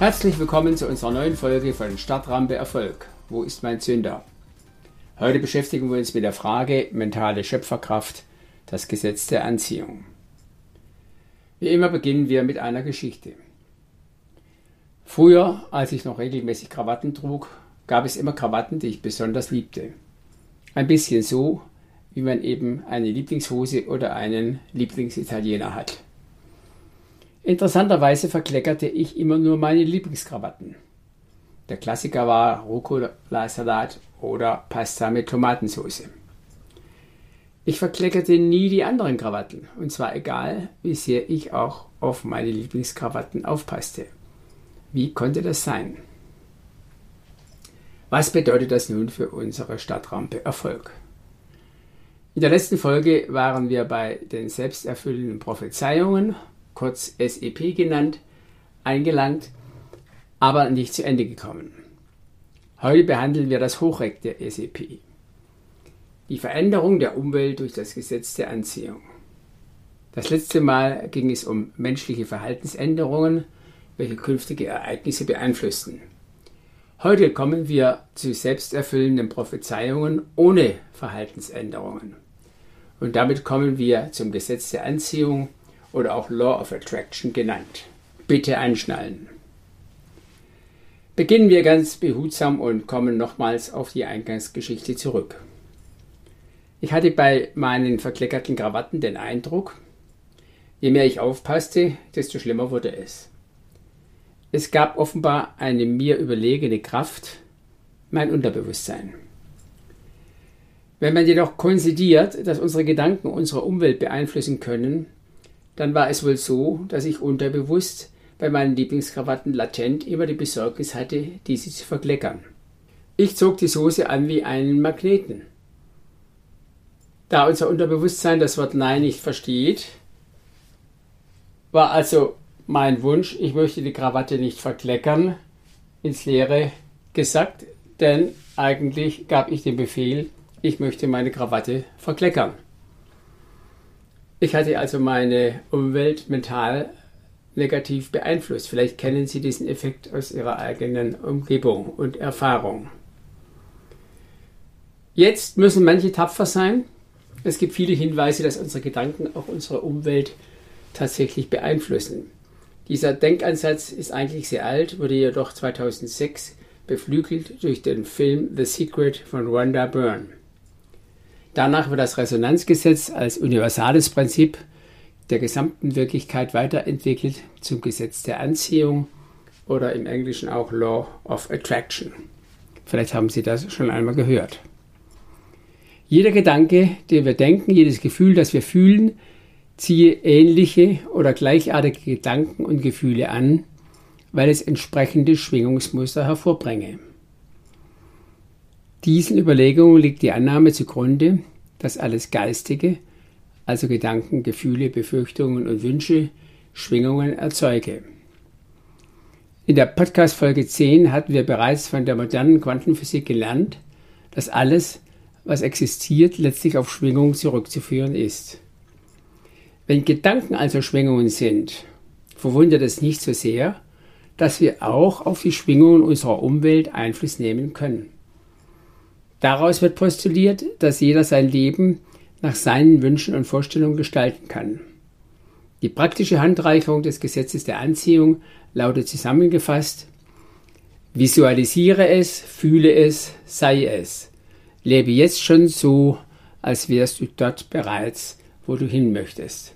Herzlich willkommen zu unserer neuen Folge von Startrampe Erfolg. Wo ist mein Zünder? Heute beschäftigen wir uns mit der Frage mentale Schöpferkraft, das Gesetz der Anziehung. Wie immer beginnen wir mit einer Geschichte. Früher, als ich noch regelmäßig Krawatten trug, gab es immer Krawatten, die ich besonders liebte. Ein bisschen so, wie man eben eine Lieblingshose oder einen Lieblingsitaliener hat. Interessanterweise verkleckerte ich immer nur meine Lieblingskrawatten. Der Klassiker war Rucola-Salat oder Pasta mit Tomatensauce. Ich verkleckerte nie die anderen Krawatten, und zwar egal, wie sehr ich auch auf meine Lieblingskrawatten aufpasste. Wie konnte das sein? Was bedeutet das nun für unsere Stadtrampe Erfolg? In der letzten Folge waren wir bei den selbsterfüllenden Prophezeiungen kurz SEP genannt, eingelangt, aber nicht zu Ende gekommen. Heute behandeln wir das Hochreck der SEP. Die Veränderung der Umwelt durch das Gesetz der Anziehung. Das letzte Mal ging es um menschliche Verhaltensänderungen, welche künftige Ereignisse beeinflussten. Heute kommen wir zu selbsterfüllenden Prophezeiungen ohne Verhaltensänderungen. Und damit kommen wir zum Gesetz der Anziehung, oder auch Law of Attraction genannt. Bitte anschnallen. Beginnen wir ganz behutsam und kommen nochmals auf die Eingangsgeschichte zurück. Ich hatte bei meinen verkleckerten Krawatten den Eindruck, je mehr ich aufpasste, desto schlimmer wurde es. Es gab offenbar eine mir überlegene Kraft, mein Unterbewusstsein. Wenn man jedoch konzidiert, dass unsere Gedanken unsere Umwelt beeinflussen können, dann war es wohl so, dass ich unterbewusst bei meinen Lieblingskrawatten latent immer die Besorgnis hatte, diese zu verkleckern. Ich zog die Soße an wie einen Magneten. Da unser Unterbewusstsein das Wort Nein nicht versteht, war also mein Wunsch, ich möchte die Krawatte nicht verkleckern, ins Leere gesagt, denn eigentlich gab ich den Befehl, ich möchte meine Krawatte verkleckern. Ich hatte also meine Umwelt mental negativ beeinflusst. Vielleicht kennen Sie diesen Effekt aus Ihrer eigenen Umgebung und Erfahrung. Jetzt müssen manche tapfer sein. Es gibt viele Hinweise, dass unsere Gedanken auch unsere Umwelt tatsächlich beeinflussen. Dieser Denkansatz ist eigentlich sehr alt, wurde jedoch 2006 beflügelt durch den Film The Secret von Rhonda Byrne. Danach wird das Resonanzgesetz als universales Prinzip der gesamten Wirklichkeit weiterentwickelt zum Gesetz der Anziehung oder im Englischen auch Law of Attraction. Vielleicht haben Sie das schon einmal gehört. Jeder Gedanke, den wir denken, jedes Gefühl, das wir fühlen, ziehe ähnliche oder gleichartige Gedanken und Gefühle an, weil es entsprechende Schwingungsmuster hervorbringe. Diesen Überlegungen liegt die Annahme zugrunde, dass alles Geistige, also Gedanken, Gefühle, Befürchtungen und Wünsche, Schwingungen erzeuge. In der Podcast-Folge 10 hatten wir bereits von der modernen Quantenphysik gelernt, dass alles, was existiert, letztlich auf Schwingungen zurückzuführen ist. Wenn Gedanken also Schwingungen sind, verwundert es nicht so sehr, dass wir auch auf die Schwingungen unserer Umwelt Einfluss nehmen können. Daraus wird postuliert, dass jeder sein Leben nach seinen Wünschen und Vorstellungen gestalten kann. Die praktische Handreichung des Gesetzes der Anziehung lautet zusammengefasst Visualisiere es, fühle es, sei es. Lebe jetzt schon so, als wärst du dort bereits, wo du hin möchtest.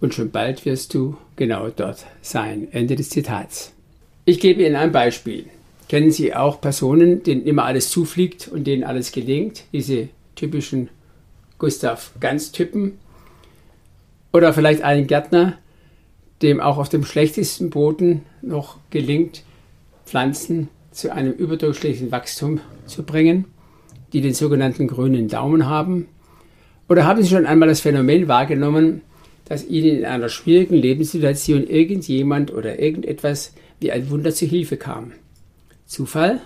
Und schon bald wirst du genau dort sein. Ende des Zitats. Ich gebe Ihnen ein Beispiel. Kennen Sie auch Personen, denen immer alles zufliegt und denen alles gelingt? Diese typischen Gustav Ganz-Typen. Oder vielleicht einen Gärtner, dem auch auf dem schlechtesten Boden noch gelingt, Pflanzen zu einem überdurchschnittlichen Wachstum zu bringen, die den sogenannten grünen Daumen haben? Oder haben Sie schon einmal das Phänomen wahrgenommen, dass Ihnen in einer schwierigen Lebenssituation irgendjemand oder irgendetwas wie ein Wunder zu Hilfe kam? Zufall?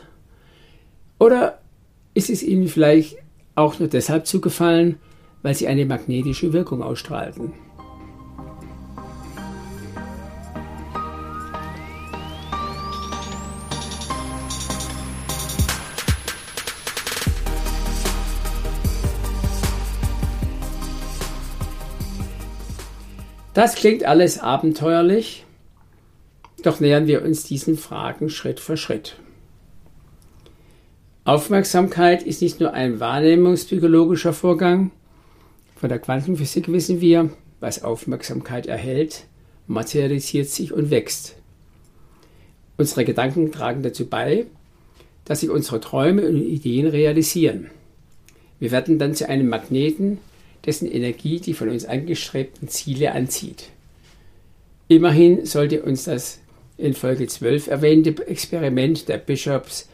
Oder ist es Ihnen vielleicht auch nur deshalb zugefallen, weil Sie eine magnetische Wirkung ausstrahlten? Das klingt alles abenteuerlich, doch nähern wir uns diesen Fragen Schritt für Schritt. Aufmerksamkeit ist nicht nur ein wahrnehmungspsychologischer Vorgang. Von der Quantenphysik wissen wir, was Aufmerksamkeit erhält, materialisiert sich und wächst. Unsere Gedanken tragen dazu bei, dass sich unsere Träume und Ideen realisieren. Wir werden dann zu einem Magneten, dessen Energie die von uns angestrebten Ziele anzieht. Immerhin sollte uns das in Folge 12 erwähnte Experiment der Bishops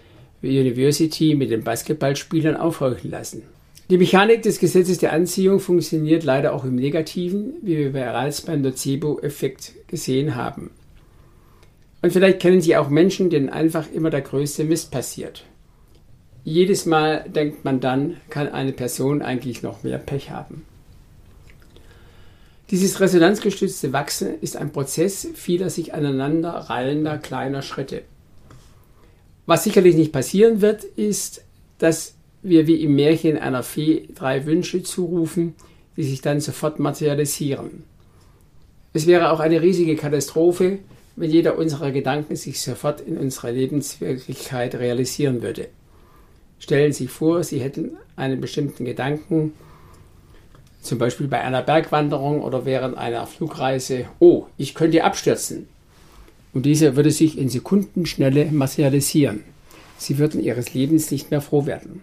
University mit den Basketballspielern aufhorchen lassen. Die Mechanik des Gesetzes der Anziehung funktioniert leider auch im Negativen, wie wir bereits beim Nocebo-Effekt gesehen haben. Und vielleicht kennen Sie auch Menschen, denen einfach immer der größte Mist passiert. Jedes Mal denkt man dann, kann eine Person eigentlich noch mehr Pech haben. Dieses resonanzgestützte Wachsen ist ein Prozess vieler sich aneinander reihender kleiner Schritte. Was sicherlich nicht passieren wird, ist, dass wir wie im Märchen einer Fee drei Wünsche zurufen, die sich dann sofort materialisieren. Es wäre auch eine riesige Katastrophe, wenn jeder unserer Gedanken sich sofort in unserer Lebenswirklichkeit realisieren würde. Stellen Sie sich vor, Sie hätten einen bestimmten Gedanken, zum Beispiel bei einer Bergwanderung oder während einer Flugreise, oh, ich könnte abstürzen. Und dieser würde sich in Sekundenschnelle materialisieren. Sie würden ihres Lebens nicht mehr froh werden.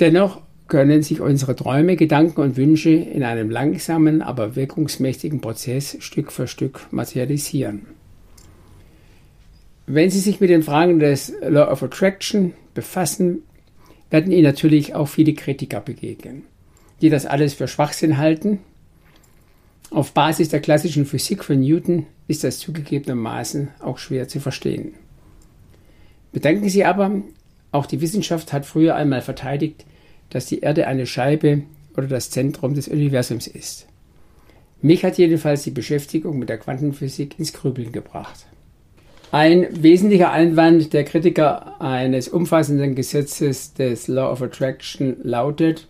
Dennoch können sich unsere Träume, Gedanken und Wünsche in einem langsamen, aber wirkungsmächtigen Prozess Stück für Stück materialisieren. Wenn Sie sich mit den Fragen des Law of Attraction befassen, werden Ihnen natürlich auch viele Kritiker begegnen, die das alles für Schwachsinn halten. Auf Basis der klassischen Physik von Newton ist das zugegebenermaßen auch schwer zu verstehen. Bedenken Sie aber, auch die Wissenschaft hat früher einmal verteidigt, dass die Erde eine Scheibe oder das Zentrum des Universums ist. Mich hat jedenfalls die Beschäftigung mit der Quantenphysik ins Grübeln gebracht. Ein wesentlicher Einwand der Kritiker eines umfassenden Gesetzes des Law of Attraction lautet,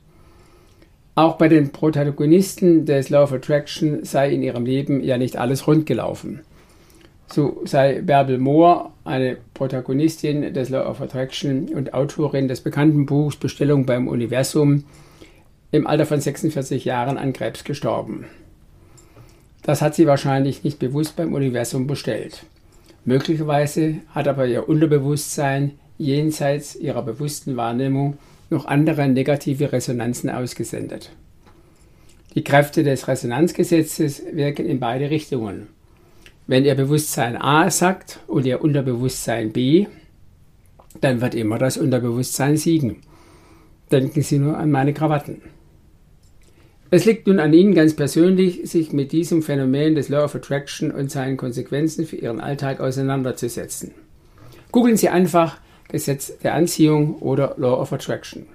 auch bei den Protagonisten des Law of Attraction sei in ihrem Leben ja nicht alles rund gelaufen. So sei Bärbel Moore, eine Protagonistin des Law of Attraction und Autorin des bekannten Buchs Bestellung beim Universum, im Alter von 46 Jahren an Krebs gestorben. Das hat sie wahrscheinlich nicht bewusst beim Universum bestellt. Möglicherweise hat aber ihr Unterbewusstsein jenseits ihrer bewussten Wahrnehmung noch andere negative Resonanzen ausgesendet. Die Kräfte des Resonanzgesetzes wirken in beide Richtungen. Wenn ihr Bewusstsein A sagt und ihr Unterbewusstsein B, dann wird immer das Unterbewusstsein siegen. Denken Sie nur an meine Krawatten. Es liegt nun an Ihnen ganz persönlich, sich mit diesem Phänomen des Law of Attraction und seinen Konsequenzen für Ihren Alltag auseinanderzusetzen. Googeln Sie einfach Gesetz der Anziehung oder Law of Attraction.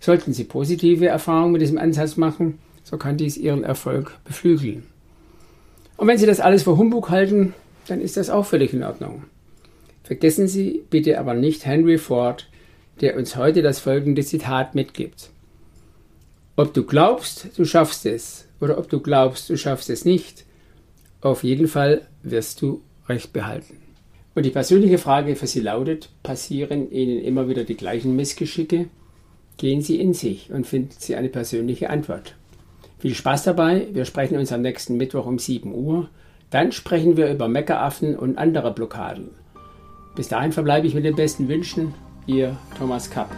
Sollten Sie positive Erfahrungen mit diesem Ansatz machen, so kann dies Ihren Erfolg beflügeln. Und wenn Sie das alles für Humbug halten, dann ist das auch völlig in Ordnung. Vergessen Sie bitte aber nicht Henry Ford, der uns heute das folgende Zitat mitgibt. Ob du glaubst, du schaffst es, oder ob du glaubst, du schaffst es nicht, auf jeden Fall wirst du Recht behalten. Und die persönliche Frage für Sie lautet, passieren Ihnen immer wieder die gleichen Missgeschicke? Gehen Sie in sich und finden Sie eine persönliche Antwort. Viel Spaß dabei, wir sprechen uns am nächsten Mittwoch um 7 Uhr. Dann sprechen wir über Meckeraffen und andere Blockaden. Bis dahin verbleibe ich mit den besten Wünschen, Ihr Thomas Kapp.